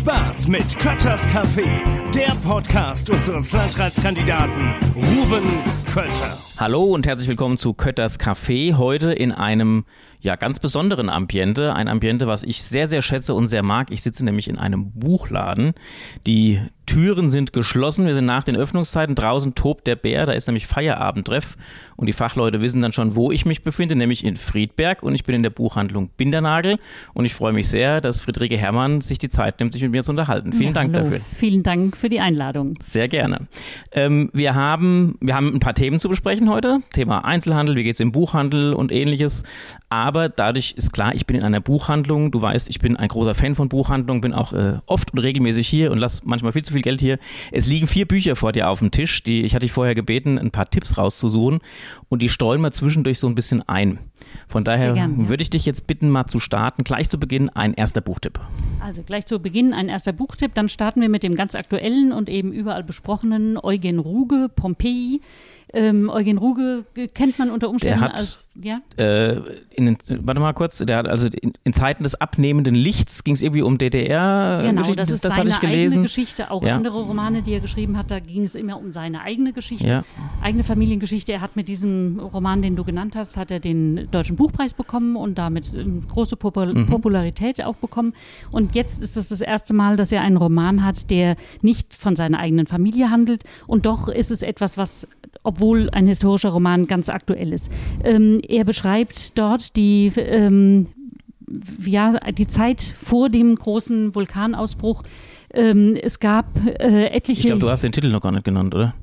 Spaß mit Kötters Café, der Podcast unseres Landratskandidaten Ruben Kötter. Hallo und herzlich willkommen zu Kötters Café. Heute in einem ja ganz besonderen Ambiente, ein Ambiente, was ich sehr sehr schätze und sehr mag. Ich sitze nämlich in einem Buchladen. Die Türen sind geschlossen. Wir sind nach den Öffnungszeiten. Draußen tobt der Bär. Da ist nämlich Feierabenddreff. Und die Fachleute wissen dann schon, wo ich mich befinde, nämlich in Friedberg. Und ich bin in der Buchhandlung Bindernagel. Und ich freue mich sehr, dass Friederike Herrmann sich die Zeit nimmt, sich mit mir zu unterhalten. Vielen ja, Dank hallo. dafür. Vielen Dank für die Einladung. Sehr gerne. Ähm, wir, haben, wir haben ein paar Themen zu besprechen heute. Thema Einzelhandel, wie geht es im Buchhandel und ähnliches. Aber dadurch ist klar, ich bin in einer Buchhandlung. Du weißt, ich bin ein großer Fan von Buchhandlungen, bin auch äh, oft und regelmäßig hier und lasse manchmal viel zu viel Geld hier. Es liegen vier Bücher vor dir auf dem Tisch. Die, ich hatte dich vorher gebeten, ein paar Tipps rauszusuchen und die streuen wir zwischendurch so ein bisschen ein. Von daher gern, ja. würde ich dich jetzt bitten, mal zu starten. Gleich zu Beginn ein erster Buchtipp. Also gleich zu Beginn ein erster Buchtipp. Dann starten wir mit dem ganz aktuellen und eben überall besprochenen Eugen Ruge, Pompeii. Ähm, Eugen Ruge kennt man unter Umständen hat, als, ja? Äh, in, warte mal kurz, der hat also in, in Zeiten des abnehmenden Lichts ging es irgendwie um DDR. Genau, Geschichten, das ist das seine eigene Geschichte. Auch ja. andere Romane, die er geschrieben hat, da ging es immer um seine eigene Geschichte, ja. eigene Familiengeschichte. Er hat mit diesem Roman, den du genannt hast, hat er den Deutschen Buchpreis bekommen und damit große Popul mhm. Popularität auch bekommen. Und jetzt ist es das, das erste Mal, dass er einen Roman hat, der nicht von seiner eigenen Familie handelt. Und doch ist es etwas, was, obwohl obwohl ein historischer Roman ganz aktuell ist. Ähm, er beschreibt dort die, ähm, ja, die Zeit vor dem großen Vulkanausbruch. Ähm, es gab äh, etliche. Ich glaube, du hast den Titel noch gar nicht genannt, oder?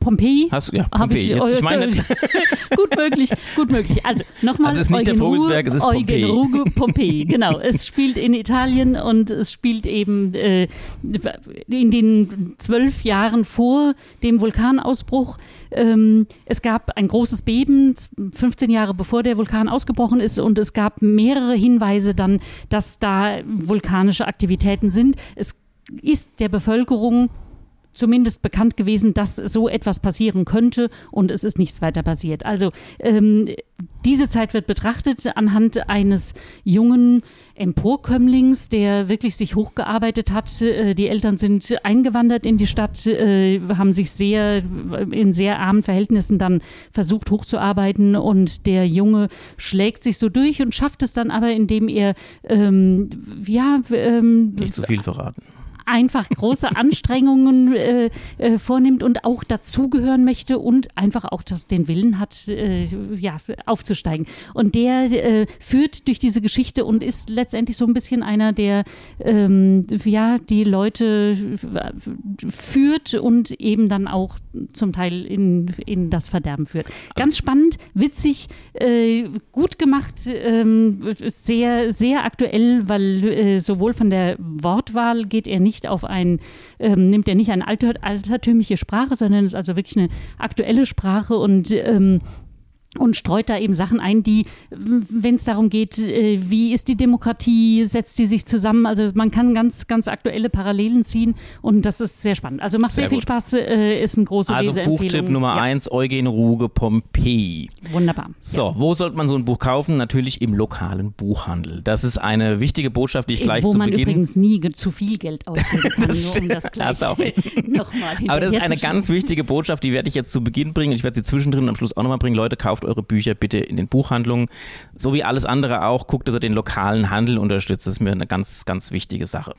Pompeii? Hast, ja, Pompeii. Ich, Jetzt, ich meine, gut möglich, gut möglich. Also nochmal. Also es ist nicht Eugen der Vogelsberg, es ist Pompeii. Eugen Ruge, Pompeii, genau. Es spielt in Italien und es spielt eben äh, in den zwölf Jahren vor dem Vulkanausbruch. Ähm, es gab ein großes Beben, 15 Jahre bevor der Vulkan ausgebrochen ist und es gab mehrere Hinweise dann, dass da vulkanische Aktivitäten sind. Es ist der Bevölkerung zumindest bekannt gewesen, dass so etwas passieren könnte und es ist nichts weiter passiert. Also ähm, diese Zeit wird betrachtet anhand eines jungen Emporkömmlings, der wirklich sich hochgearbeitet hat. Äh, die Eltern sind eingewandert in die Stadt, äh, haben sich sehr in sehr armen Verhältnissen dann versucht hochzuarbeiten und der Junge schlägt sich so durch und schafft es dann aber, indem er ähm, ja ähm, nicht zu viel verraten einfach große Anstrengungen äh, äh, vornimmt und auch dazugehören möchte und einfach auch das, den Willen hat, äh, ja, aufzusteigen. Und der äh, führt durch diese Geschichte und ist letztendlich so ein bisschen einer, der ähm, ja, die Leute führt und eben dann auch zum Teil in, in das Verderben führt. Ganz spannend, witzig, äh, gut gemacht, ähm, sehr, sehr aktuell, weil äh, sowohl von der Wortwahl geht er nicht nicht auf ein, ähm, nimmt er nicht eine alter, altertümliche Sprache, sondern ist also wirklich eine aktuelle Sprache und ähm, und streut da eben Sachen ein, die, wenn es darum geht, äh, wie ist die Demokratie, setzt die sich zusammen. Also man kann ganz, ganz aktuelle Parallelen ziehen und das ist sehr spannend. Also macht sehr, sehr viel Spaß, äh, ist ein großer Also Buchtipp Nummer ja. eins, Eugen Ruge, Pompeii. Wunderbar. So, ja. wo sollte man so ein Buch kaufen? Natürlich im lokalen Buchhandel. Das ist eine wichtige Botschaft, die ich gleich wo zu Beginn... Wo man übrigens nie zu viel Geld ausgeben kann, das nur um das gleich nochmal Aber das ist eine ganz wichtige Botschaft, die werde ich jetzt zu Beginn bringen. Ich werde sie zwischendrin am Schluss auch nochmal bringen. Leute, kauft kauft eure Bücher bitte in den Buchhandlungen. So wie alles andere auch, guckt, dass ihr den lokalen Handel unterstützt. Das ist mir eine ganz, ganz wichtige Sache.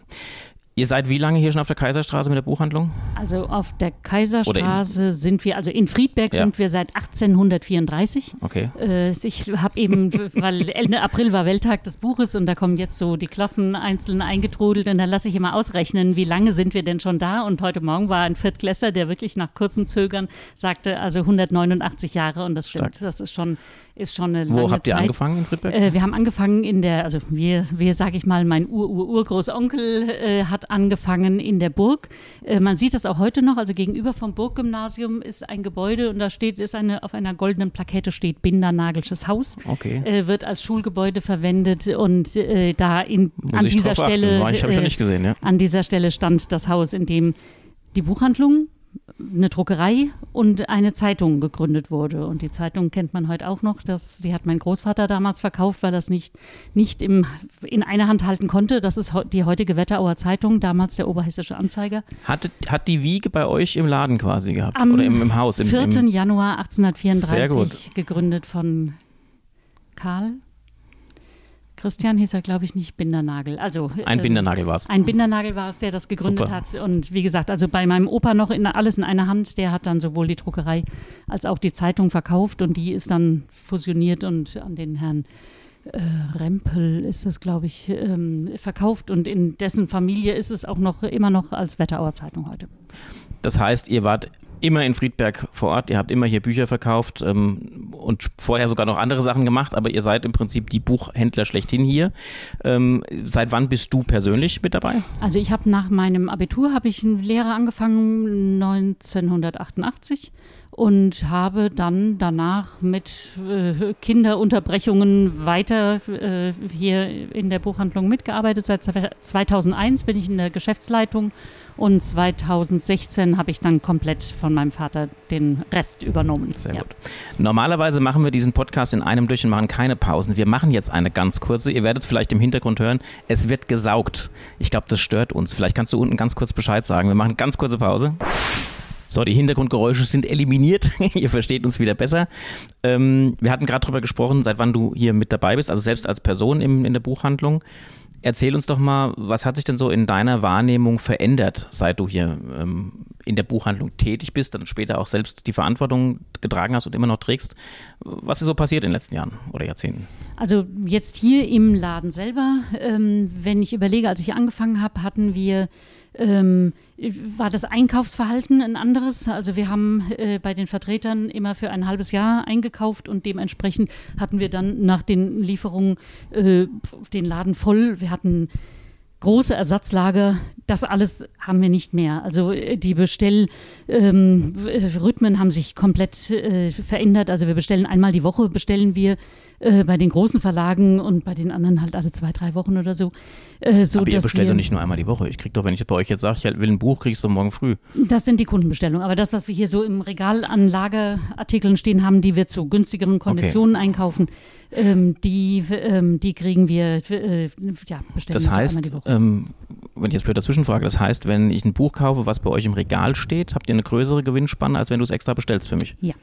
Ihr seid wie lange hier schon auf der Kaiserstraße mit der Buchhandlung? Also auf der Kaiserstraße sind wir, also in Friedberg ja. sind wir seit 1834. Okay. Äh, ich habe eben, weil Ende April war Welttag des Buches und da kommen jetzt so die Klassen einzeln eingetrudelt und dann lasse ich immer ausrechnen, wie lange sind wir denn schon da? Und heute Morgen war ein Viertklässer, der wirklich nach kurzem Zögern sagte, also 189 Jahre und das stimmt. Stark. Das ist schon ist schon eine Wo habt ihr Zeit. angefangen in Friedberg? Äh, wir haben angefangen in der, also wir, wir sage ich mal, mein Ur-Ur-Urgroßonkel äh, hat angefangen in der Burg. Äh, man sieht das auch heute noch, also gegenüber vom Burggymnasium ist ein Gebäude und da steht, ist eine, auf einer goldenen Plakette steht Bindernagelsches Haus. Okay. Äh, wird als Schulgebäude verwendet und äh, da in, an dieser Stelle, ich, ich nicht gesehen, ja. an dieser Stelle stand das Haus, in dem die Buchhandlung eine Druckerei und eine Zeitung gegründet wurde. Und die Zeitung kennt man heute auch noch. Das, die hat mein Großvater damals verkauft, weil er das nicht, nicht im, in einer Hand halten konnte. Das ist die heutige Wetterauer Zeitung, damals der Oberhessische Anzeiger. Hat, hat die Wiege bei euch im Laden quasi gehabt? Am oder im, im Haus? Im, 4. Im Januar 1834 gegründet von Karl Christian hieß er, glaube ich, nicht Bindernagel. Also, ein äh, Bindernagel war es. Ein Bindernagel war es, der das gegründet Super. hat. Und wie gesagt, also bei meinem Opa noch in, alles in einer Hand. Der hat dann sowohl die Druckerei als auch die Zeitung verkauft und die ist dann fusioniert und an den Herrn äh, Rempel ist das, glaube ich, ähm, verkauft. Und in dessen Familie ist es auch noch immer noch als Wetterauer Zeitung heute. Das heißt, ihr wart immer in Friedberg vor Ort, ihr habt immer hier Bücher verkauft ähm, und vorher sogar noch andere Sachen gemacht, aber ihr seid im Prinzip die Buchhändler schlechthin hier. Ähm, seit wann bist du persönlich mit dabei? Also ich habe nach meinem Abitur, habe ich eine Lehre angefangen, 1988 und habe dann danach mit äh, Kinderunterbrechungen weiter äh, hier in der Buchhandlung mitgearbeitet. Seit 2001 bin ich in der Geschäftsleitung und 2016 habe ich dann komplett von meinem Vater den Rest übernommen. Sehr ja. gut. Normalerweise machen wir diesen Podcast in einem durch und machen keine Pausen. Wir machen jetzt eine ganz kurze. Ihr werdet es vielleicht im Hintergrund hören. Es wird gesaugt. Ich glaube, das stört uns. Vielleicht kannst du unten ganz kurz Bescheid sagen. Wir machen eine ganz kurze Pause. So, die Hintergrundgeräusche sind eliminiert. Ihr versteht uns wieder besser. Ähm, wir hatten gerade darüber gesprochen, seit wann du hier mit dabei bist, also selbst als Person im, in der Buchhandlung. Erzähl uns doch mal, was hat sich denn so in deiner Wahrnehmung verändert, seit du hier ähm, in der Buchhandlung tätig bist, dann später auch selbst die Verantwortung getragen hast und immer noch trägst? Was ist so passiert in den letzten Jahren oder Jahrzehnten? Also jetzt hier im Laden selber, ähm, wenn ich überlege, als ich angefangen habe, hatten wir ähm, war das Einkaufsverhalten ein anderes. Also wir haben äh, bei den Vertretern immer für ein halbes Jahr eingekauft und dementsprechend hatten wir dann nach den Lieferungen äh, den Laden voll. Wir hatten große Ersatzlager, das alles haben wir nicht mehr. Also äh, die Bestellrhythmen ähm, haben sich komplett äh, verändert. Also wir bestellen einmal die Woche, bestellen wir äh, bei den großen Verlagen und bei den anderen halt alle zwei, drei Wochen oder so. Äh, so Aber ihr bestellt doch nicht nur einmal die Woche. Ich kriege doch, wenn ich bei euch jetzt sage, ich will ein Buch, kriege ich es morgen früh. Das sind die Kundenbestellungen. Aber das, was wir hier so im Regal an Lagerartikeln stehen haben, die wir zu günstigeren Konditionen okay. einkaufen, ähm, die, ähm, die kriegen wir, äh, ja, bestellen Das heißt, so ähm, wenn ich jetzt blöd dazwischen frage, das heißt, wenn ich ein Buch kaufe, was bei euch im Regal steht, habt ihr eine größere Gewinnspanne, als wenn du es extra bestellst für mich? Ja.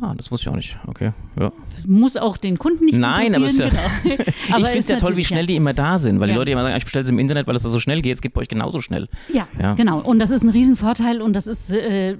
Ah, das wusste ich auch nicht. Okay. Ja. Muss auch den Kunden nicht Nein, aber, ja, genau. aber ich finde es ja toll, wie schnell ja. die immer da sind, weil ja. die Leute immer sagen, ich bestelle es im Internet, weil es da so schnell geht. Es geht bei euch genauso schnell. Ja, genau. Und das ist ein Riesenvorteil und das ist, äh,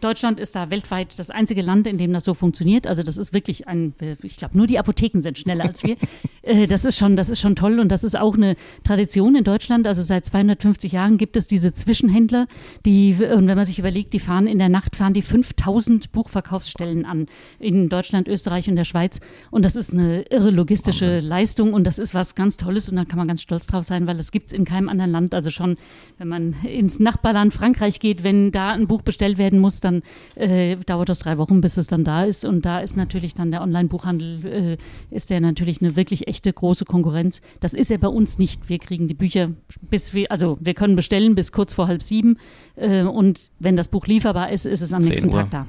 Deutschland ist da weltweit das einzige Land, in dem das so funktioniert. Also das ist wirklich ein, ich glaube, nur die Apotheken sind schneller als wir. äh, das, ist schon, das ist schon toll und das ist auch eine Tradition in Deutschland. Also seit 250 Jahren gibt es diese Zwischenhändler, die, und wenn man sich überlegt, die fahren in der Nacht, fahren die 5000 Buchverkaufsstellen an in Deutschland, Österreich und der Schweiz. Und das ist eine irre logistische Wahnsinn. Leistung und das ist was ganz Tolles und da kann man ganz stolz drauf sein, weil das gibt es in keinem anderen Land. Also schon, wenn man ins Nachbarland Frankreich geht, wenn da ein Buch bestellt werden muss, dann äh, dauert das drei Wochen, bis es dann da ist. Und da ist natürlich dann der Online-Buchhandel, äh, ist der natürlich eine wirklich echte große Konkurrenz. Das ist er bei uns nicht. Wir kriegen die Bücher bis wir, also wir können bestellen bis kurz vor halb sieben äh, und wenn das Buch lieferbar ist, ist es am nächsten Uhr. Tag da.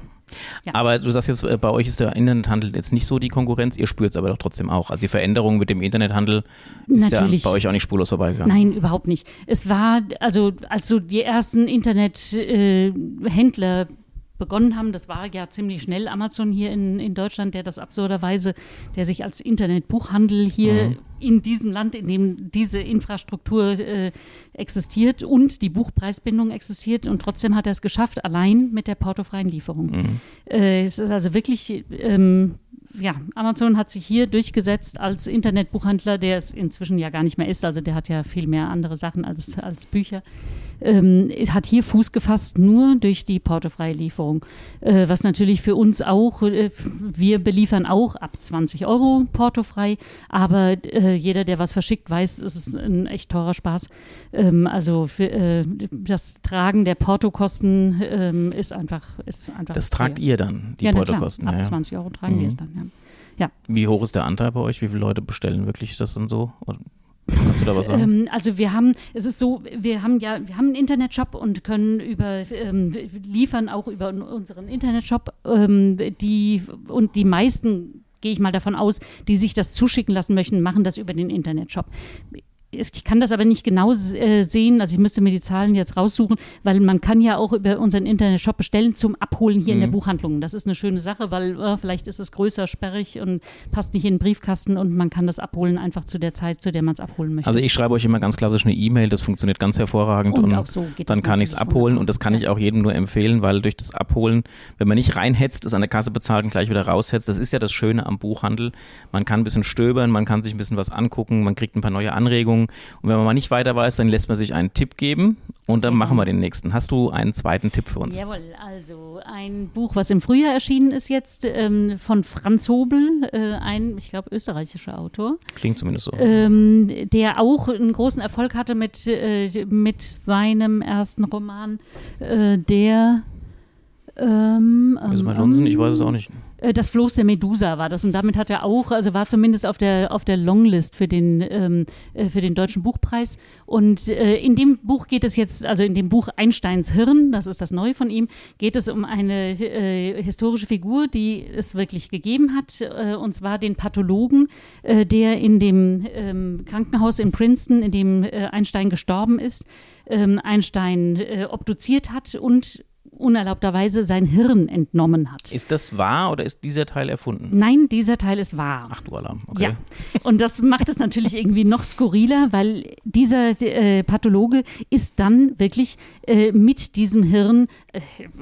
Ja. Aber du sagst jetzt, äh, bei euch ist der Internethandel jetzt nicht so die Konkurrenz, ihr spürt es aber doch trotzdem auch. Also die Veränderung mit dem Internethandel ist Natürlich. ja bei euch auch nicht spurlos vorbeigegangen. Nein, überhaupt nicht. Es war, also als so die ersten Internethändler äh, begonnen haben. Das war ja ziemlich schnell Amazon hier in, in Deutschland, der das absurderweise, der sich als Internetbuchhandel hier mhm. in diesem Land, in dem diese Infrastruktur äh, existiert und die Buchpreisbindung existiert und trotzdem hat er es geschafft, allein mit der portofreien Lieferung. Mhm. Äh, es ist also wirklich ähm, ja, Amazon hat sich hier durchgesetzt als Internetbuchhandler, der es inzwischen ja gar nicht mehr ist. Also der hat ja viel mehr andere Sachen als, als Bücher. Ähm, hat hier Fuß gefasst nur durch die portofreie Lieferung. Äh, was natürlich für uns auch, äh, wir beliefern auch ab 20 Euro portofrei, aber äh, jeder, der was verschickt, weiß, es ist ein echt teurer Spaß. Ähm, also für, äh, das Tragen der Portokosten ähm, ist einfach, ist einfach. Das tragt ihr dann, die ja, Portokosten. Ab ja, 20 Euro tragen mhm. wir es dann, ja. Ja. Wie hoch ist der Anteil bei euch? Wie viele Leute bestellen wirklich das und so? Kannst du da was sagen? Ähm, also wir haben, es ist so, wir haben ja, wir haben einen Internetshop und können über ähm, liefern auch über unseren Internetshop ähm, die und die meisten gehe ich mal davon aus, die sich das zuschicken lassen möchten, machen das über den Internetshop ich kann das aber nicht genau äh, sehen, also ich müsste mir die Zahlen jetzt raussuchen, weil man kann ja auch über unseren Internetshop bestellen zum Abholen hier mhm. in der mhm. Buchhandlung. Das ist eine schöne Sache, weil äh, vielleicht ist es größer, sperrig und passt nicht in den Briefkasten und man kann das abholen einfach zu der Zeit, zu der man es abholen möchte. Also ich schreibe euch immer ganz klassisch eine E-Mail, das funktioniert ganz hervorragend und, und so dann kann ich es abholen und das kann ich auch jedem nur empfehlen, weil durch das Abholen, wenn man nicht reinhetzt, es an der Kasse bezahlt und gleich wieder raushetzt, das ist ja das Schöne am Buchhandel. Man kann ein bisschen stöbern, man kann sich ein bisschen was angucken, man kriegt ein paar neue Anregungen Übung. Und wenn man mal nicht weiter weiß, dann lässt man sich einen Tipp geben und dann machen wir den nächsten. Hast du einen zweiten Tipp für uns? Jawohl, also ein Buch, was im Frühjahr erschienen ist jetzt, ähm, von Franz Hobel, äh, ein, ich glaube, österreichischer Autor. Klingt zumindest so. Ähm, der auch einen großen Erfolg hatte mit, äh, mit seinem ersten Roman, äh, der ähm, Müssen wir lunsen? Ich weiß es auch nicht. Äh, das Floß der Medusa war das und damit hat er auch, also war zumindest auf der, auf der Longlist für den, ähm, äh, für den Deutschen Buchpreis. Und äh, in dem Buch geht es jetzt, also in dem Buch Einsteins Hirn, das ist das Neue von ihm, geht es um eine äh, historische Figur, die es wirklich gegeben hat, äh, und zwar den Pathologen, äh, der in dem ähm, Krankenhaus in Princeton, in dem Einstein gestorben ist, ähm, Einstein obduziert hat und unerlaubterweise sein Hirn entnommen hat. Ist das wahr oder ist dieser Teil erfunden? Nein, dieser Teil ist wahr. Ach du Alarm, okay. Ja. Und das macht es natürlich irgendwie noch skurriler, weil dieser äh, Pathologe ist dann wirklich äh, mit diesem Hirn, äh,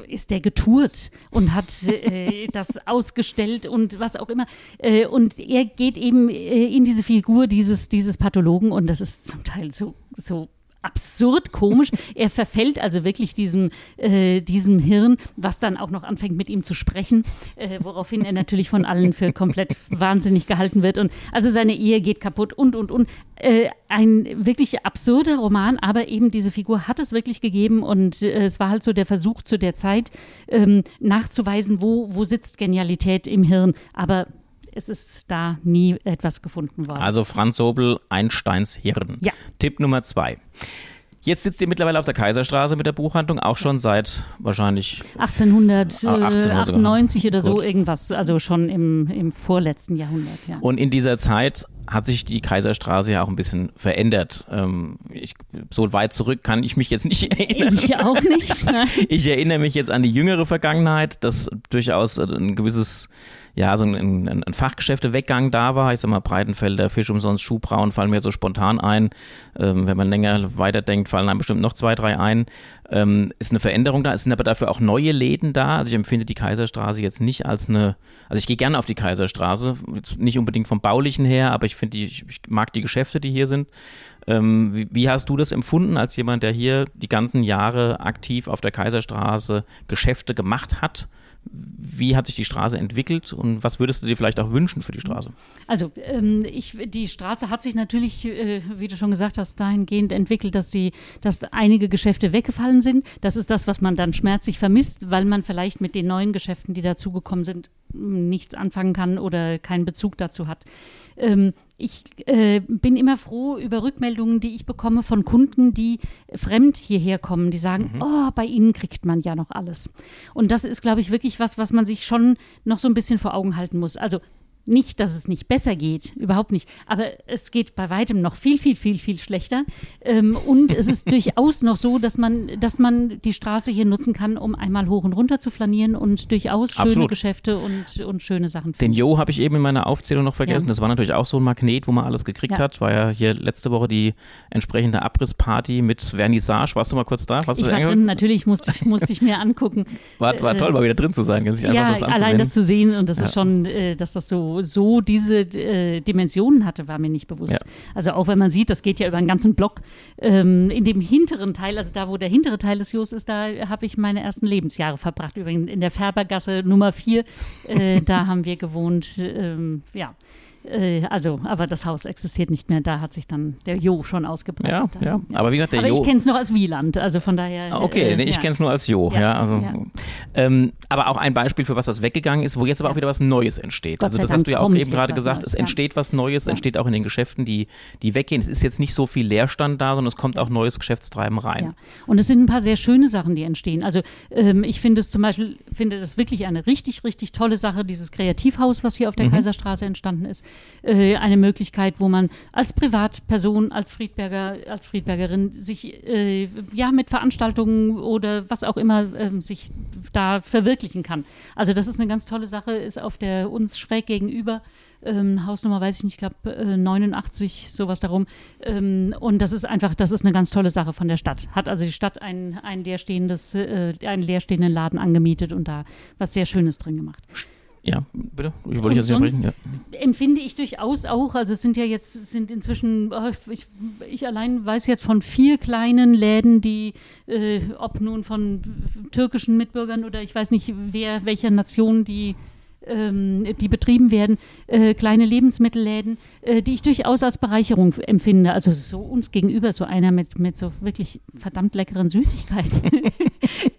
ist der getourt und hat äh, das ausgestellt und was auch immer. Äh, und er geht eben äh, in diese Figur dieses, dieses Pathologen und das ist zum Teil so, so absurd komisch. er verfällt also wirklich diesem, äh, diesem Hirn, was dann auch noch anfängt mit ihm zu sprechen, äh, woraufhin er natürlich von allen für komplett wahnsinnig gehalten wird. Und also seine Ehe geht kaputt und und und. Äh, ein wirklich absurder Roman, aber eben diese Figur hat es wirklich gegeben und äh, es war halt so der Versuch zu der Zeit ähm, nachzuweisen, wo, wo sitzt Genialität im Hirn. Aber es ist da nie etwas gefunden worden. Also Franz Sobel, Einsteins Hirn. Ja. Tipp Nummer zwei. Jetzt sitzt ihr mittlerweile auf der Kaiserstraße mit der Buchhandlung, auch schon seit wahrscheinlich 1898 oder so Gut. irgendwas, also schon im, im vorletzten Jahrhundert. Ja. Und in dieser Zeit hat sich die Kaiserstraße ja auch ein bisschen verändert. Ähm, ich, so weit zurück kann ich mich jetzt nicht erinnern. Ich auch nicht. ich erinnere mich jetzt an die jüngere Vergangenheit, dass durchaus ein gewisses ja, so ein, ein, ein Fachgeschäfteweggang da war. Ich sag mal, Breitenfelder, Fisch umsonst, Schuhbrauen fallen mir so spontan ein. Ähm, wenn man länger weiterdenkt, fallen einem bestimmt noch zwei, drei ein. Ähm, ist eine Veränderung da. Es sind aber dafür auch neue Läden da. Also ich empfinde die Kaiserstraße jetzt nicht als eine, also ich gehe gerne auf die Kaiserstraße, nicht unbedingt vom Baulichen her, aber ich finde die, ich mag die Geschäfte, die hier sind. Ähm, wie, wie, hast du das empfunden als jemand, der hier die ganzen Jahre aktiv auf der Kaiserstraße Geschäfte gemacht hat? Wie hat sich die Straße entwickelt und was würdest du dir vielleicht auch wünschen für die Straße? Also ähm, ich, die Straße hat sich natürlich, äh, wie du schon gesagt hast, dahingehend entwickelt, dass, die, dass einige Geschäfte weggefallen sind. Das ist das, was man dann schmerzlich vermisst, weil man vielleicht mit den neuen Geschäften, die dazugekommen sind, nichts anfangen kann oder keinen Bezug dazu hat. Ähm, ich äh, bin immer froh über Rückmeldungen, die ich bekomme von Kunden, die fremd hierher kommen, die sagen, mhm. oh, bei Ihnen kriegt man ja noch alles. Und das ist, glaube ich, wirklich was, was man sich schon noch so ein bisschen vor Augen halten muss. Also nicht, dass es nicht besser geht, überhaupt nicht. Aber es geht bei weitem noch viel, viel, viel, viel schlechter. Ähm, und es ist durchaus noch so, dass man, dass man die Straße hier nutzen kann, um einmal hoch und runter zu flanieren und durchaus schöne Absolut. Geschäfte und, und schöne Sachen finden. Den Jo habe ich eben in meiner Aufzählung noch vergessen. Ja. Das war natürlich auch so ein Magnet, wo man alles gekriegt ja. hat. War ja hier letzte Woche die entsprechende Abrissparty mit Vernissage. Warst du mal kurz da? Warst ich war drin, natürlich musste ich, musste ich mir angucken. War, war toll, mal wieder drin zu sein. Sich ja, das allein das zu sehen und das ja. ist schon, äh, dass das so so, diese äh, Dimensionen hatte, war mir nicht bewusst. Ja. Also auch wenn man sieht, das geht ja über einen ganzen Block. Ähm, in dem hinteren Teil, also da, wo der hintere Teil des Jos ist, da habe ich meine ersten Lebensjahre verbracht. Übrigens in der Färbergasse Nummer 4, äh, da haben wir gewohnt. Ähm, ja Äh, also, aber das Haus existiert nicht mehr. Da hat sich dann der Jo schon ausgebreitet. Ja, ja. Aber wie gesagt, der aber Jo. ich kenne es noch als Wieland, also von daher. Ah, Okay, äh, nee, ich ja. kenne es nur als Jo. Ja. Also. Ähm, aber auch ein Beispiel für was, was weggegangen ist, wo jetzt aber auch wieder was Neues entsteht. Gott also das hast du ja auch eben gerade gesagt, Neues, es entsteht was Neues, entsteht auch in den Geschäften, die, die weggehen. Es ist jetzt nicht so viel Leerstand da, sondern es kommt auch neues Geschäftstreiben rein. Ja. Und es sind ein paar sehr schöne Sachen, die entstehen. Also ähm, ich finde es zum Beispiel, finde das wirklich eine richtig, richtig tolle Sache, dieses Kreativhaus, was hier auf Mhm. der Kaiserstraße entstanden ist. Äh, eine Möglichkeit, wo man als Privatperson, als Friedberger, als Friedbergerin sich äh, ja mit Veranstaltungen oder was auch immer ähm, sich da verwirklichen kann. Also das ist eine ganz tolle Sache, ist auf der uns schräg gegenüber. Ähm, Hausnummer weiß ich nicht, ich glaube äh, 89, sowas darum. Ähm, und das ist einfach, das ist eine ganz tolle Sache von der Stadt. Hat also die Stadt ein, ein leerstehendes, äh, einen leerstehenden Laden angemietet und da was sehr Schönes drin gemacht. Ja, bitte? Ich wollte jetzt nicht. Ja. Empfinde ich durchaus auch, also es sind ja jetzt, sind inzwischen, oh, ich, ich allein weiß jetzt von vier kleinen Läden, die, äh, ob nun von türkischen Mitbürgern oder ich weiß nicht, wer, welcher Nation die die betrieben werden, äh, kleine Lebensmittelläden, äh, die ich durchaus als Bereicherung empfinde. Also so uns gegenüber, so einer mit, mit so wirklich verdammt leckeren Süßigkeiten.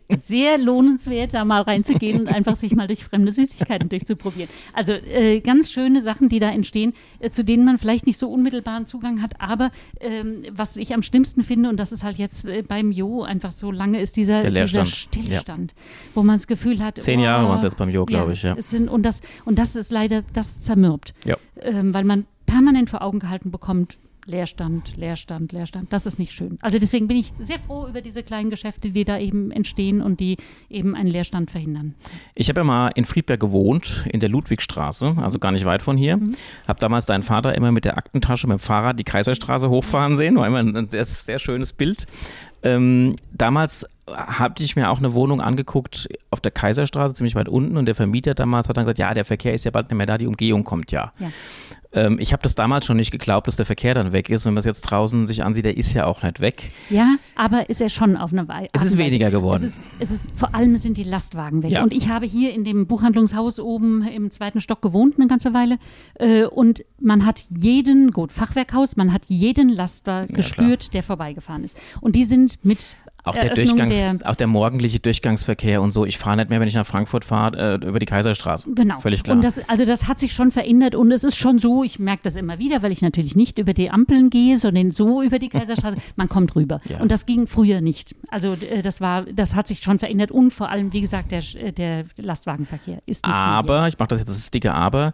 Sehr lohnenswert, da mal reinzugehen und einfach sich mal durch fremde Süßigkeiten durchzuprobieren. Also äh, ganz schöne Sachen, die da entstehen, zu denen man vielleicht nicht so unmittelbaren Zugang hat. Aber ähm, was ich am schlimmsten finde, und das ist halt jetzt beim Jo einfach so lange, ist dieser, dieser. Stillstand, wo man das Gefühl hat, Zehn Jahre oh, waren es jetzt beim Jo, glaube ich. Ja. es sind, und, das, und das ist leider, das zermürbt. Ja. Ähm, weil man permanent vor Augen gehalten bekommt, Leerstand, Leerstand, Leerstand. Das ist nicht schön. Also deswegen bin ich sehr froh über diese kleinen Geschäfte, die da eben entstehen und die eben einen Leerstand verhindern. Ich habe ja mal in Friedberg gewohnt, in der Ludwigstraße, also gar nicht weit von hier. Mhm. Habe damals deinen Vater immer mit der Aktentasche mit dem Fahrrad die Kaiserstraße hochfahren sehen. War immer ein, sehr, sehr schönes Bild. Ähm, damals habe ich mir auch eine Wohnung angeguckt auf der Kaiserstraße, ziemlich weit unten. Und der Vermieter damals hat dann gesagt, ja, der Verkehr ist ja bald nicht mehr da, die Umgehung kommt ja. Ja. Ähm, ich habe das damals schon nicht geglaubt, dass der Verkehr dann weg ist. Wenn man es jetzt draußen sich ansieht, der ist ja auch nicht weg. Ja, aber ist er schon auf eine Weise. Es ist weniger geworden. Es ist, es ist, vor allem sind die Lastwagen weg. Ja. Und ich habe hier in dem Buchhandlungshaus oben im zweiten Stock gewohnt eine ganze Weile. Äh, und man hat jeden, gut, Fachwerkhaus, man hat jeden Lastwagen gespürt, der vorbeigefahren ist. Und die sind mit Auch der, Durchgangs, der auch der morgendliche Durchgangsverkehr und so. Ich fahre nicht mehr, wenn ich nach Frankfurt fahre, äh, über die Kaiserstraße. Genau. Völlig klar. Und das, also das hat sich schon verändert und es ist schon so, ich merke das immer wieder, weil ich natürlich nicht über die Ampeln gehe, sondern so über die Kaiserstraße, man kommt rüber. Ja. Und das ging früher nicht. Also äh, das war, das hat sich schon verändert und vor allem, wie gesagt, der, äh, der Lastwagenverkehr ist nicht aber, ich mache das jetzt das dicke Aber,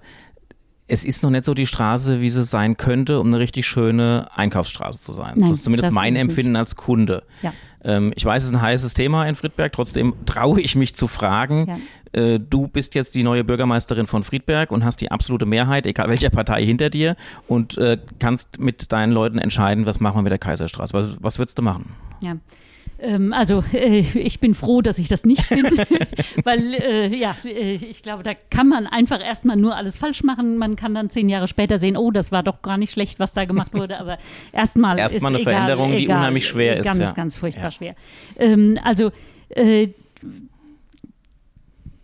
es ist noch nicht so die Straße, wie sie sein könnte, um eine richtig schöne Einkaufsstraße zu sein. Nein, das ist zumindest das mein ist Empfinden als Kunde. Ja. Ähm, ich weiß, es ist ein heißes Thema in Friedberg, trotzdem traue ich mich zu fragen. Ja. Äh, du bist jetzt die neue Bürgermeisterin von Friedberg und hast die absolute Mehrheit, egal welcher Partei, hinter dir und äh, kannst mit deinen Leuten entscheiden, was machen wir mit der Kaiserstraße. Was, was würdest du machen? Ja. Ähm, also äh, ich bin froh, dass ich das nicht bin, weil äh, ja, äh, ich glaube, da kann man einfach erstmal nur alles falsch machen. Man kann dann zehn Jahre später sehen, oh, das war doch gar nicht schlecht, was da gemacht wurde. Aber erstmal Das ist erstmal eine egal, Veränderung, die egal, unheimlich schwer ist, Ganz, ja. ganz furchtbar Ja. schwer. Ähm, also äh,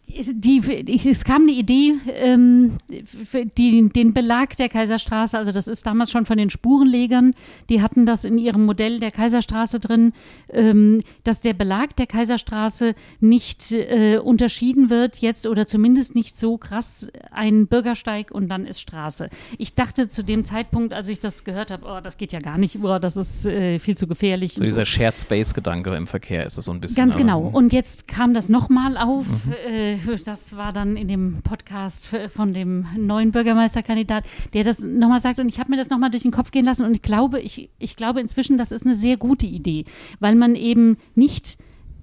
die, ich, es kam eine Idee, ähm, für die, den Belag der Kaiserstraße, also das ist damals schon von den Spurenlegern, die hatten das in ihrem Modell der Kaiserstraße drin, ähm, dass der Belag der Kaiserstraße nicht äh, unterschieden wird jetzt oder zumindest nicht so krass ein Bürgersteig und dann ist Straße. Ich dachte zu dem Zeitpunkt, als ich das gehört habe, oh, das geht ja gar nicht, oh, das ist äh, viel zu gefährlich. So dieser Shared Space-Gedanke im Verkehr ist es so ein bisschen. Ganz genau. Und jetzt kam das nochmal auf. Mhm. Äh, das war dann in dem Podcast von dem neuen Bürgermeisterkandidat, der das nochmal sagt. Und ich habe mir das nochmal durch den Kopf gehen lassen. Und ich glaube, ich, ich glaube inzwischen, das ist eine sehr gute Idee, weil man eben nicht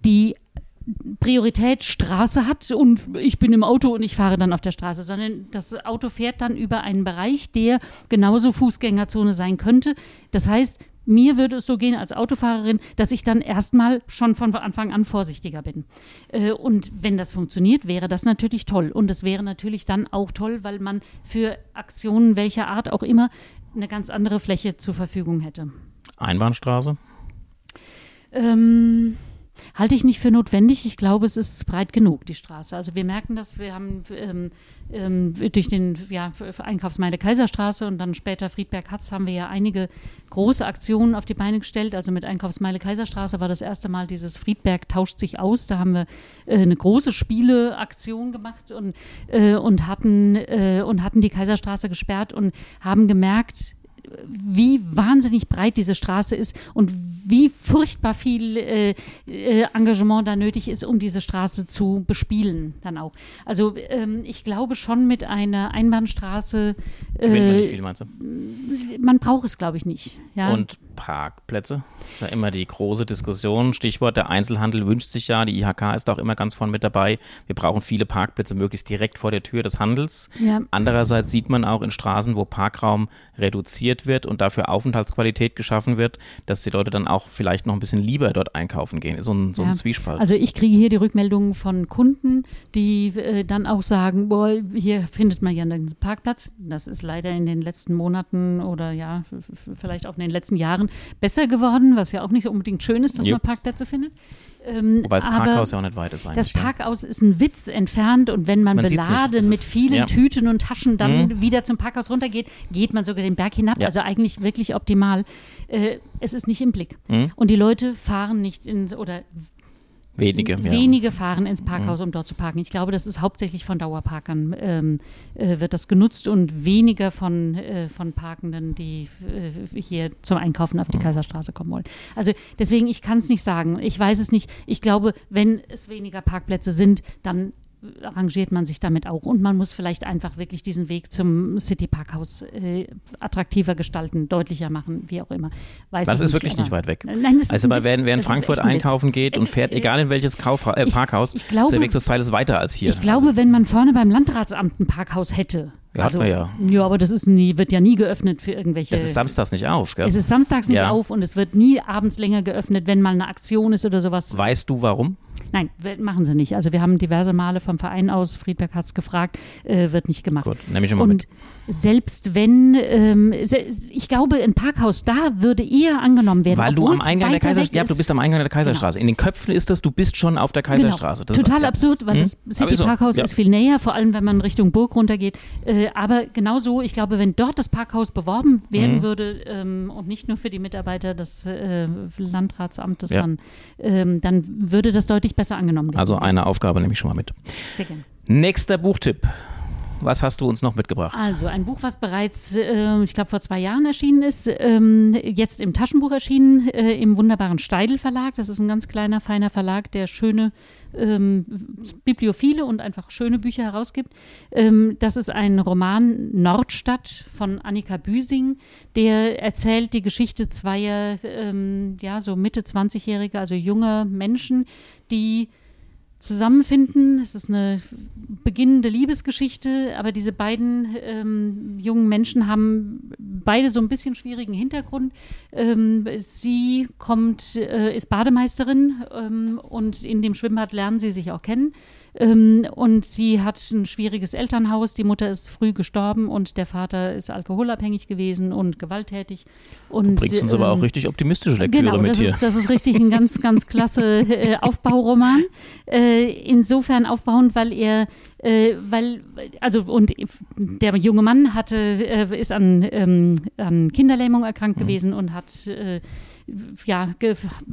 die Priorität Straße hat und ich bin im Auto und ich fahre dann auf der Straße, sondern das Auto fährt dann über einen Bereich, der genauso Fußgängerzone sein könnte. Das heißt, mir würde es so gehen als Autofahrerin, dass ich dann erstmal schon von Anfang an vorsichtiger bin. Äh, Und wenn das funktioniert, wäre das natürlich toll. Und es wäre natürlich dann auch toll, weil man für Aktionen welcher Art auch immer eine ganz andere Fläche zur Verfügung hätte. Einbahnstraße? Ähm, Halte ich nicht für notwendig. Ich glaube, es ist breit genug, die Straße. Also wir merken das, wir haben ähm, ähm, durch den ja, Einkaufsmeile Kaiserstraße und dann später Friedberg-Hatz haben wir ja einige große Aktionen auf die Beine gestellt. Also mit Einkaufsmeile Kaiserstraße war das erste Mal dieses Friedberg tauscht sich aus. Da haben wir äh, eine große Spieleaktion gemacht und, äh, und, hatten, äh, und hatten die Kaiserstraße gesperrt und haben gemerkt, wie wahnsinnig breit diese Straße ist und wie furchtbar viel äh, äh, Engagement da nötig ist, um diese Straße zu bespielen dann auch. Also ähm, ich glaube schon mit einer Einbahnstraße. Äh, man nicht viel, meinst du? Man braucht es, glaube ich, nicht. Ja? Und Parkplätze? Das ist ja immer die große Diskussion. Stichwort der Einzelhandel wünscht sich ja, die IHK ist auch immer ganz vorne mit dabei. Wir brauchen viele Parkplätze möglichst direkt vor der Tür des Handels. Ja. Andererseits sieht man auch in Straßen, wo Parkraum reduziert wird und dafür Aufenthaltsqualität geschaffen wird, dass die Leute dann auch vielleicht noch ein bisschen lieber dort einkaufen gehen. So ein, so ein ja. Zwiespalt. Also ich kriege hier die Rückmeldungen von Kunden, die äh, dann auch sagen, boah, hier findet man ja einen Parkplatz. Das ist leider in den letzten Monaten oder ja, vielleicht auch in den letzten Jahren besser geworden, was ja auch nicht so unbedingt schön ist, dass Jupp. man Parkplätze findet. Ähm, Wobei das Parkhaus ja auch nicht weit ist eigentlich. Das Parkhaus ist ein Witz entfernt und wenn man, man beladen mit vielen ja. Tüten und Taschen dann mhm. wieder zum Parkhaus runtergeht, geht man sogar den Berg hinab. Ja. Also eigentlich wirklich optimal. Äh, es ist nicht im Blick. Mhm. Und die Leute fahren nicht in oder Wenige, Wenige fahren ins Parkhaus, mhm. um dort zu parken. Ich glaube, das ist hauptsächlich von Dauerparkern ähm, äh, wird das genutzt und weniger von, äh, von Parkenden, die äh, hier zum Einkaufen auf die mhm. Kaiserstraße kommen wollen. Also deswegen, ich kann es nicht sagen. Ich weiß es nicht. Ich glaube, wenn es weniger Parkplätze sind, dann arrangiert man sich damit auch. Und man muss vielleicht einfach wirklich diesen Weg zum City Parkhaus äh, attraktiver gestalten, deutlicher machen, wie auch immer. Weiß das ist nicht, wirklich nicht weit weg. Nein, das also, weil wer, wer in Frankfurt einkaufen geht und fährt, egal in welches Kauf, äh, Parkhaus, ich, ich glaube, der Weg zur Zeit ist weiter als hier. Ich glaube, wenn man vorne beim Landratsamt ein Parkhaus hätte, ja, also, hat man ja. Ja, aber das ist nie, wird ja nie geöffnet für irgendwelche. Es ist samstags nicht auf, gell? Es ist samstags nicht ja. auf und es wird nie abends länger geöffnet, wenn mal eine Aktion ist oder sowas. Weißt du warum? Nein, machen sie nicht. Also wir haben diverse Male vom Verein aus, Friedberg hat es gefragt, äh, wird nicht gemacht. Gut, nehme ich mal Und mit. selbst wenn, ähm, ich glaube, ein Parkhaus da würde eher angenommen werden. Weil du am Eingang der Kaiserstraße, ja, du bist am Eingang der Kaiserstraße. Genau. In den Köpfen ist das, du bist schon auf der genau. Kaiserstraße. Genau. Total ist, absurd, weil hm? das City Parkhaus so. ja. ist viel näher, vor allem wenn man Richtung Burg runtergeht. Äh, aber genauso, ich glaube, wenn dort das Parkhaus beworben werden hm. würde ähm, und nicht nur für die Mitarbeiter des äh, Landratsamtes, ja. dann, ähm, dann würde das deutlich besser angenommen werden. Also eine Aufgabe nehme ich schon mal mit. Sehr gerne. Nächster Buchtipp. Was hast du uns noch mitgebracht? Also ein Buch, was bereits, äh, ich glaube, vor zwei Jahren erschienen ist, ähm, jetzt im Taschenbuch erschienen, äh, im wunderbaren Steidel Verlag. Das ist ein ganz kleiner, feiner Verlag, der schöne ähm, bibliophile und einfach schöne Bücher herausgibt. Ähm, das ist ein Roman Nordstadt von Annika Büsing, der erzählt die Geschichte zweier, ähm, ja, so Mitte 20-Jähriger, also junger Menschen, die zusammenfinden. Es ist eine beginnende Liebesgeschichte, aber diese beiden ähm, jungen Menschen haben beide so ein bisschen schwierigen Hintergrund. Ähm, sie kommt, äh, ist Bademeisterin ähm, und in dem Schwimmbad lernen sie sich auch kennen. Ähm, und sie hat ein schwieriges Elternhaus. Die Mutter ist früh gestorben und der Vater ist alkoholabhängig gewesen und gewalttätig. Und, du bringst uns ähm, aber auch ähm, richtig optimistische Lektüre genau, mit das hier. Ist, das ist richtig ein ganz, ganz klasse äh, Aufbauroman. Äh, insofern aufbauend, weil er äh, weil, also und der junge Mann hatte, äh, ist an, ähm, an Kinderlähmung erkrankt mhm. gewesen und hat äh, ja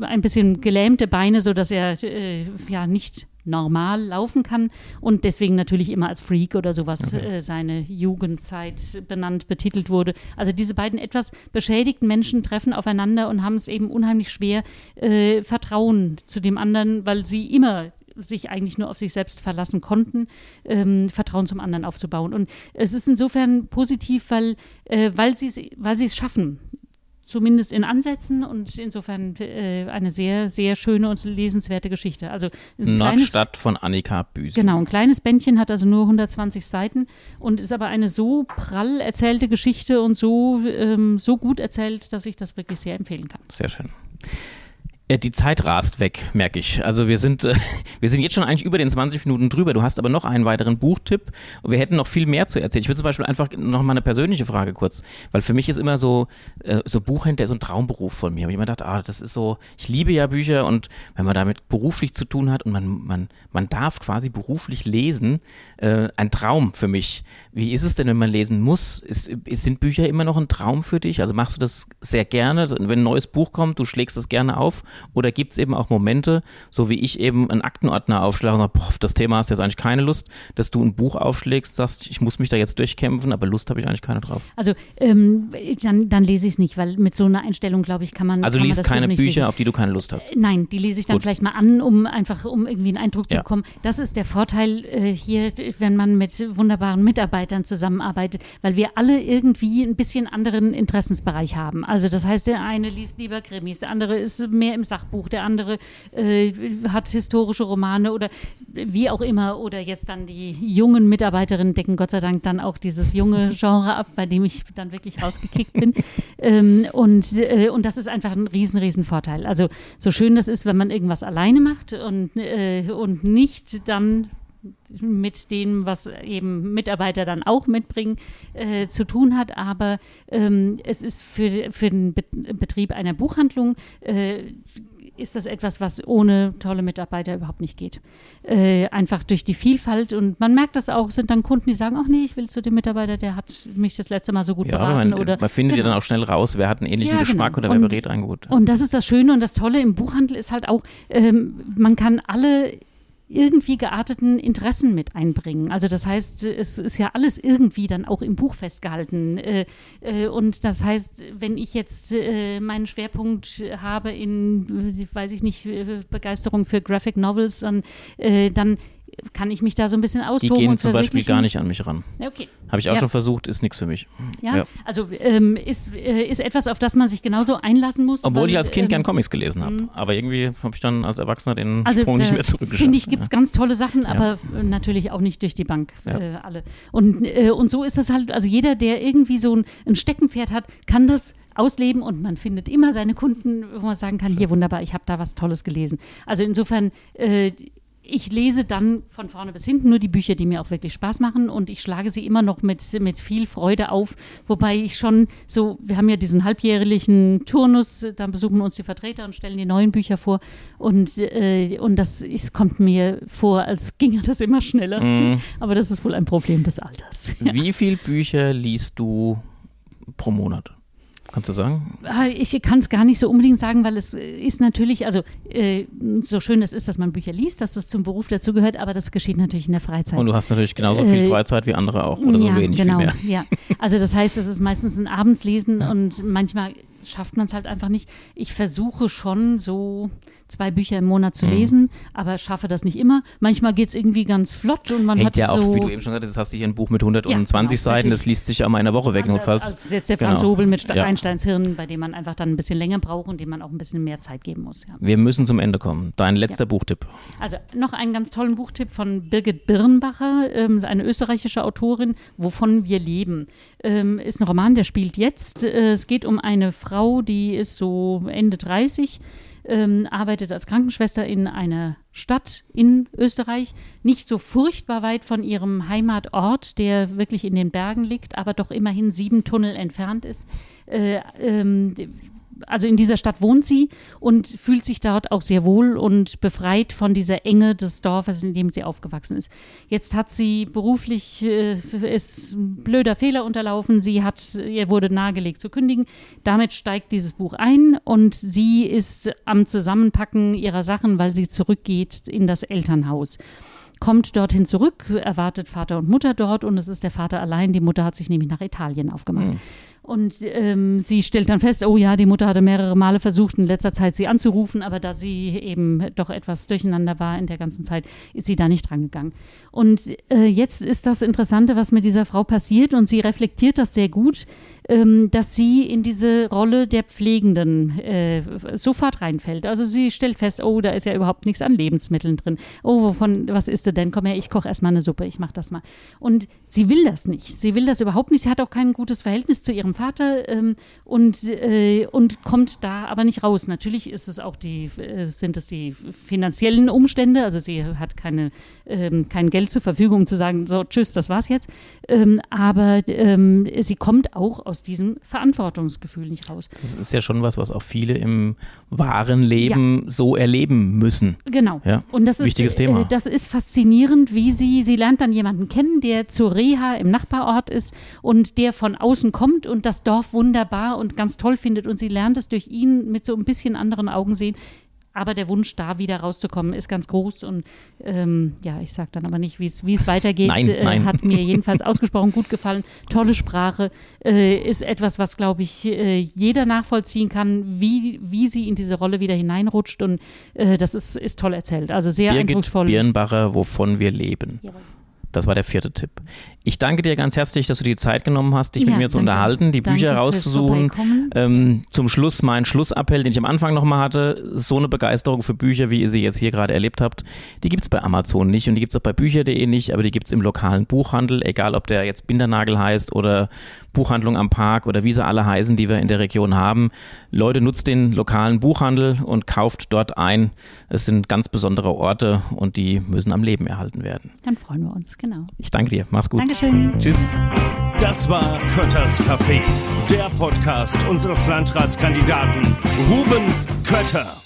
ein bisschen gelähmte Beine, sodass er äh, ja nicht normal laufen kann und deswegen natürlich immer als Freak oder sowas okay. äh, seine Jugendzeit benannt, betitelt wurde. Also diese beiden etwas beschädigten Menschen treffen aufeinander und haben es eben unheimlich schwer, äh, Vertrauen zu dem anderen, weil sie immer sich eigentlich nur auf sich selbst verlassen konnten, ähm, Vertrauen zum anderen aufzubauen. Und es ist insofern positiv, weil, äh, weil sie es schaffen, zumindest in Ansätzen und insofern äh, eine sehr, sehr schöne und lesenswerte Geschichte. Also Nordstadt von Annika Büse. Genau, ein kleines Bändchen hat also nur 120 Seiten und ist aber eine so prall erzählte Geschichte und so, ähm, so gut erzählt, dass ich das wirklich sehr empfehlen kann. Sehr schön. Ja, die Zeit rast weg, merke ich. Also wir sind, äh, wir sind jetzt schon eigentlich über den 20 Minuten drüber. Du hast aber noch einen weiteren Buchtipp und wir hätten noch viel mehr zu erzählen. Ich würde zum Beispiel einfach noch mal eine persönliche Frage kurz, weil für mich ist immer so, äh, so Buchhändler so ein Traumberuf von mir. Ich immer gedacht, ah, das ist so, ich liebe ja Bücher und wenn man damit beruflich zu tun hat und man, man, man darf quasi beruflich lesen, äh, ein Traum für mich. Wie ist es denn, wenn man lesen muss? Ist, ist, sind Bücher immer noch ein Traum für dich? Also machst du das sehr gerne? Wenn ein neues Buch kommt, du schlägst es gerne auf oder gibt es eben auch Momente, so wie ich eben einen Aktenordner aufschlage und sage, boah, auf das Thema hast du jetzt eigentlich keine Lust, dass du ein Buch aufschlägst, sagst, ich muss mich da jetzt durchkämpfen, aber Lust habe ich eigentlich keine drauf. Also ähm, dann, dann lese ich es nicht, weil mit so einer Einstellung, glaube ich, kann man. Also kann liest man keine Buch Bücher, lesen. auf die du keine Lust hast. Äh, Nein, die lese ich dann Gut. vielleicht mal an, um einfach, um irgendwie einen Eindruck zu Ja. bekommen. Das ist der Vorteil äh, hier, wenn man mit wunderbaren Mitarbeitern zusammenarbeitet, weil wir alle irgendwie ein bisschen anderen Interessensbereich haben. Also das heißt, der eine liest lieber Krimis, der andere ist mehr im Sachbuch, der andere äh, hat historische Romane oder wie auch immer. Oder jetzt dann die jungen Mitarbeiterinnen decken Gott sei Dank dann auch dieses junge Genre ab, bei dem ich dann wirklich rausgekickt bin. ähm, und, äh, und das ist einfach ein riesen, riesen Vorteil. Also so schön das ist, wenn man irgendwas alleine macht und, äh, und nicht dann mit dem, was eben Mitarbeiter dann auch mitbringen, äh, zu tun hat. Aber ähm, es ist für, für den Be Betrieb einer Buchhandlung äh, ist das etwas, was ohne tolle Mitarbeiter überhaupt nicht geht. Äh, einfach durch die Vielfalt und man merkt das auch, sind dann Kunden, die sagen, ach nee, ich will zu dem Mitarbeiter, der hat mich das letzte Mal so gut Ja, beraten. man, oder, man findet ja Genau. dann auch schnell raus, wer hat einen ähnlichen Ja, Geschmack genau. oder wer berät einen gut. Und das ist das Schöne und das Tolle im Buchhandel ist halt auch, ähm, man kann alle irgendwie gearteten Interessen mit einbringen. Also das heißt, es ist ja alles irgendwie dann auch im Buch festgehalten. Äh, äh, und das heißt, wenn ich jetzt äh, meinen Schwerpunkt habe in, weiß ich nicht, Begeisterung für Graphic Novels, dann, dann kann ich mich da so ein bisschen Die austoben gehen und zum Beispiel gar nicht an mich ran. Okay. Habe ich auch Ja. schon versucht, ist nichts für mich. Ja, Ja. also ähm, ist, äh, ist etwas, auf das man sich genauso einlassen muss. Obwohl weil, ich als Kind ähm, gern Comics gelesen habe. Aber irgendwie habe ich dann als Erwachsener den Also Sprung nicht mehr zurückgeschafft. Finde ich, gibt es ja. ganz tolle Sachen, aber äh, natürlich auch nicht durch die Bank äh, alle. Und, äh, und so ist das halt, also jeder, der irgendwie so ein, ein Steckenpferd hat, kann das ausleben und man findet immer seine Kunden, wo man sagen kann, hier wunderbar, ich habe da was Tolles gelesen. Also insofern, äh, ich lese dann von vorne bis hinten nur die Bücher, die mir auch wirklich Spaß machen und ich schlage sie immer noch mit, mit viel Freude auf, wobei ich schon so, wir haben ja diesen halbjährlichen Turnus, da besuchen uns die Vertreter und stellen die neuen Bücher vor und, äh, und das es kommt mir vor, als ginge das immer schneller, Mhm. aber das ist wohl ein Problem des Alters. Wie viele Bücher liest du pro Monat? Kannst du sagen? Ah, Ich kann es gar nicht so unbedingt sagen, weil es äh, ist natürlich, also äh, so schön es ist, dass man Bücher liest, dass das zum Beruf dazugehört, aber das geschieht natürlich in der Freizeit. Und du hast natürlich genauso viel Äh, Freizeit wie andere auch oder so ja, wenig, genau, viel mehr. Ja, also das heißt, es ist meistens ein Abendslesen Ja. und manchmal schafft man es halt einfach nicht. Ich versuche schon so zwei Bücher im Monat Mhm. zu lesen, aber schaffe das nicht immer. Manchmal geht es irgendwie ganz flott und man Hängt hat ja auch, so wie du eben schon gesagt hast, hast du hier ein Buch mit 120 Ja, genau, Seiten, das natürlich. liest sich ja mal in einer Woche weg, anders notfalls. als jetzt der Franz Genau. Hobel mit Ja. Einsteins Hirn, bei dem man einfach dann ein bisschen länger braucht und dem man auch ein bisschen mehr Zeit geben muss. Ja. Wir müssen zum Ende kommen. Dein letzter Buchtipp. Also noch einen ganz tollen Buchtipp von Birgit Birnbacher, ähm, eine österreichische Autorin, Wovon wir leben. Ähm, ist ein Roman, der spielt jetzt. Äh, es geht um eine Frau, die ist so Ende 30, ähm, arbeitet als Krankenschwester in einer Stadt in Österreich, nicht so furchtbar weit von ihrem Heimatort, der wirklich in den Bergen liegt, aber doch immerhin sieben Tunnel entfernt ist. Äh, ähm, also in dieser Stadt wohnt sie und fühlt sich dort auch sehr wohl und befreit von dieser Enge des Dorfes, in dem sie aufgewachsen ist. Jetzt hat sie beruflich äh, ist ein blöder Fehler unterlaufen. Sie hat, ihr wurde nahegelegt zu kündigen. Damit steigt dieses Buch ein und sie ist am Zusammenpacken ihrer Sachen, weil sie zurückgeht in das Elternhaus kommt dorthin zurück, erwartet Vater und Mutter dort und es ist der Vater allein. Die Mutter hat sich nämlich nach Italien aufgemacht. Hm. Und ähm, sie stellt dann fest, oh ja, die Mutter hatte mehrere Male versucht, in letzter Zeit sie anzurufen, aber da sie eben doch etwas durcheinander war in der ganzen Zeit, ist sie da nicht drangegangen. Und äh, jetzt ist das Interessante, was mit dieser Frau passiert und sie reflektiert das sehr gut, ähm, dass sie in diese Rolle der Pflegenden äh, sofort reinfällt. Also sie stellt fest, oh, da ist ja überhaupt nichts an Lebensmitteln drin. Oh, wovon, was isst denn? Komm her, ich koche erstmal eine Suppe, ich mache das mal. Und sie will das nicht. Sie will das überhaupt nicht. Sie hat auch kein gutes Verhältnis zu ihrem vom Vater ähm, und, äh, und kommt da aber nicht raus. Natürlich ist es auch die, äh, sind es die finanziellen Umstände, also sie hat keine, ähm, kein Geld zur Verfügung, um zu sagen, so, tschüss, das war's jetzt. Ähm, aber ähm, sie kommt auch aus diesem Verantwortungsgefühl nicht raus. Das ist ja schon was, was auch viele im wahren Leben ja. so erleben müssen. Genau. Ja. Und das Wichtiges ist, Thema. Äh, das ist faszinierend, wie sie, sie lernt dann jemanden kennen, der zur Reha im Nachbarort ist und der von außen kommt und das Dorf wunderbar und ganz toll findet und sie lernt es durch ihn mit so ein bisschen anderen Augen sehen. Aber der Wunsch, da wieder rauszukommen, ist ganz groß. Und ähm, ja, ich sage dann aber nicht, wie es weitergeht. Nein, äh, nein. Hat mir jedenfalls ausgesprochen gut gefallen. Tolle Sprache. Äh, ist etwas, was, glaube ich, äh, jeder nachvollziehen kann, wie, wie sie in diese Rolle wieder hineinrutscht. Und äh, das ist, ist toll erzählt. Also sehr Birgit eindrucksvoll. Birnbacher, wovon wir leben. Jawohl. Das war der vierte Tipp. Ich danke dir ganz herzlich, dass du dir die Zeit genommen hast, dich Ja, mit mir zu danke. unterhalten, die Danke Bücher rauszusuchen. Ähm, zum Schluss mein Schlussappell, den ich am Anfang nochmal hatte. So eine Begeisterung für Bücher, wie ihr sie jetzt hier gerade erlebt habt, die gibt es bei Amazon nicht und die gibt es auch bei bücher.de nicht, aber die gibt es im lokalen Buchhandel, egal ob der jetzt Bindernagel heißt oder Buchhandlung am Park oder wie sie alle heißen, die wir in der Region haben. Leute, nutzt den lokalen Buchhandel und kauft dort ein. Es sind ganz besondere Orte und die müssen am Leben erhalten werden. Dann freuen wir uns, genau. Ich danke dir. Mach's gut. Dankeschön. Tschüss. Das war Kötters Café, der Podcast unseres Landratskandidaten Ruben Kötter.